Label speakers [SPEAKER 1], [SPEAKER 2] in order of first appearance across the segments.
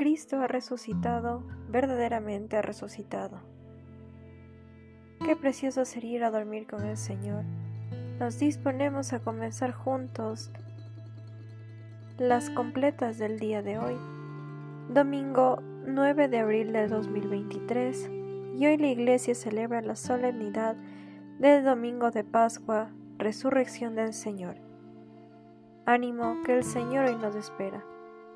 [SPEAKER 1] Cristo ha resucitado, verdaderamente ha resucitado. Qué precioso sería ir a dormir con el Señor. Nos disponemos a comenzar juntos las completas del día de hoy, domingo 9 de abril de 2023, y hoy la Iglesia celebra la solemnidad del domingo de Pascua, resurrección del Señor. Ánimo que el Señor hoy nos espera.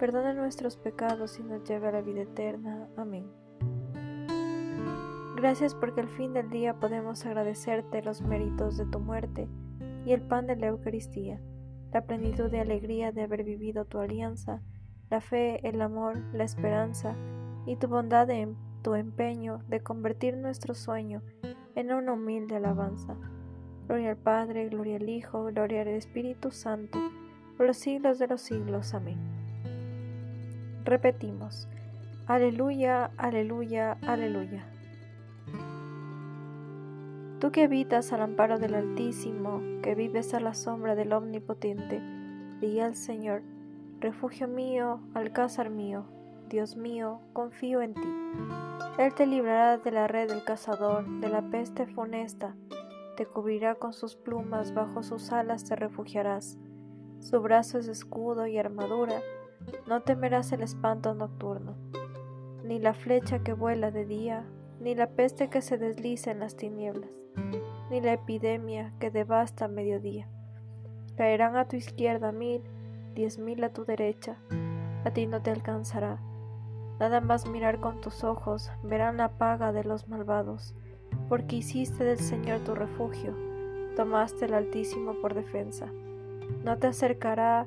[SPEAKER 1] perdone nuestros pecados y nos lleve a la vida eterna. Amén. Gracias porque al fin del día podemos agradecerte los méritos de tu muerte y el pan de la Eucaristía, la plenitud de alegría de haber vivido tu alianza, la fe, el amor, la esperanza y tu bondad en tu empeño de convertir nuestro sueño en una humilde alabanza. Gloria al Padre, gloria al Hijo, gloria al Espíritu Santo, por los siglos de los siglos. Amén. Repetimos, aleluya, aleluya, aleluya. Tú que habitas al amparo del Altísimo, que vives a la sombra del Omnipotente, di al Señor, refugio mío, alcázar mío, Dios mío, confío en ti. Él te librará de la red del cazador, de la peste funesta, te cubrirá con sus plumas, bajo sus alas te refugiarás. Su brazo es escudo y armadura, no temerás el espanto nocturno, ni la flecha que vuela de día, ni la peste que se desliza en las tinieblas, ni la epidemia que devasta a mediodía. Caerán a tu izquierda mil, diez mil a tu derecha, a ti no te alcanzará. Nada más mirar con tus ojos, verán la paga de los malvados, porque hiciste del Señor tu refugio, tomaste el Altísimo por defensa. No te acercará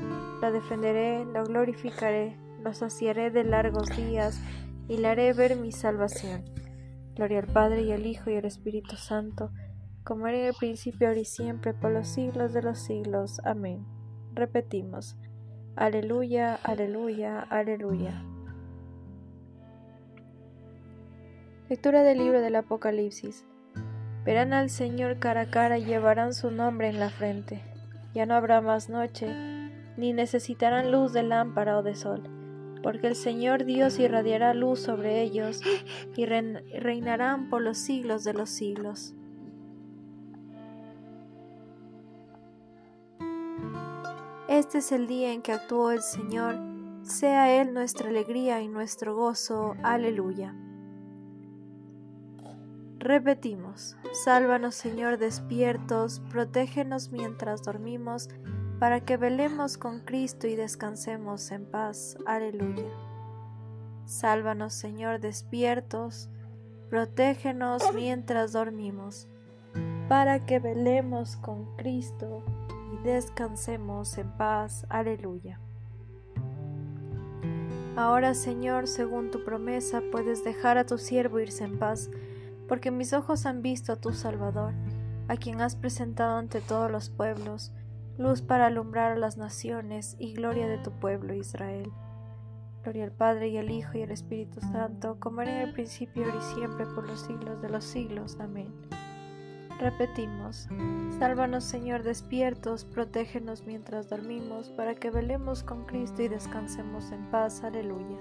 [SPEAKER 1] Lo defenderé, lo glorificaré, lo saciaré de largos días y le haré ver mi salvación. Gloria al Padre y al Hijo y al Espíritu Santo, como era en el principio, ahora y siempre, por los siglos de los siglos. Amén. Repetimos. Aleluya, aleluya, aleluya. Lectura del libro del Apocalipsis. Verán al Señor cara a cara y llevarán su nombre en la frente. Ya no habrá más noche, ni necesitarán luz de lámpara o de sol porque el Señor Dios irradiará luz sobre ellos y reinarán por los siglos de los siglos. Este es el día en que actuó el Señor, sea Él nuestra alegría y nuestro gozo. Aleluya. Repetimos, sálvanos Señor despiertos, protégenos mientras dormimos, para que velemos con Cristo y descansemos en paz. Aleluya. Sálvanos, Señor, despiertos, protégenos mientras dormimos, para que velemos con Cristo y descansemos en paz. Aleluya. Ahora, Señor, según tu promesa, puedes dejar a tu siervo irse en paz, porque mis ojos han visto a tu Salvador, a quien has presentado ante todos los pueblos, luz para alumbrar a las naciones y gloria de tu pueblo Israel. Gloria al Padre y al Hijo y al Espíritu Santo, como era en el principio, ahora y siempre, por los siglos de los siglos. Amén. Repetimos, sálvanos Señor despiertos, protégenos mientras dormimos, para que velemos con Cristo y descansemos en paz. Aleluya.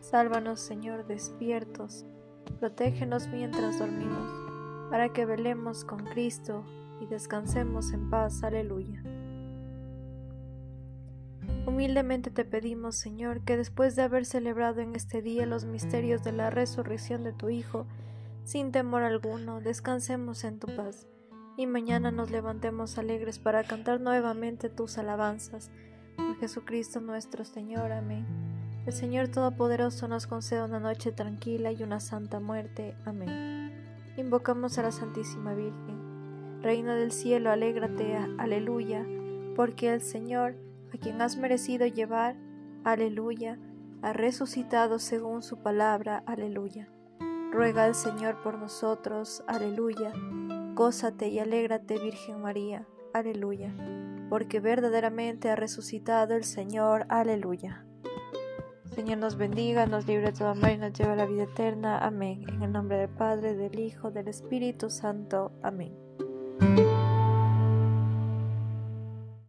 [SPEAKER 1] Sálvanos Señor despiertos, protégenos mientras dormimos, para que velemos con Cristo y descansemos en paz. Aleluya. Humildemente te pedimos, Señor, que después de haber celebrado en este día los misterios de la resurrección de tu Hijo, sin temor alguno, descansemos en tu paz, y mañana nos levantemos alegres para cantar nuevamente tus alabanzas. Por Jesucristo nuestro Señor. Amén. El Señor Todopoderoso nos conceda una noche tranquila y una santa muerte. Amén. Invocamos a la Santísima Virgen. Reina del cielo, alégrate, aleluya, porque el Señor, a quien has merecido llevar, aleluya, ha resucitado según su palabra, aleluya. Ruega al Señor por nosotros, aleluya. Gózate y alégrate, Virgen María, aleluya, porque verdaderamente ha resucitado el Señor, aleluya. Señor nos bendiga, nos libre de toda mal y nos lleve a la vida eterna. Amén. En el nombre del Padre, del Hijo, del Espíritu Santo. Amén.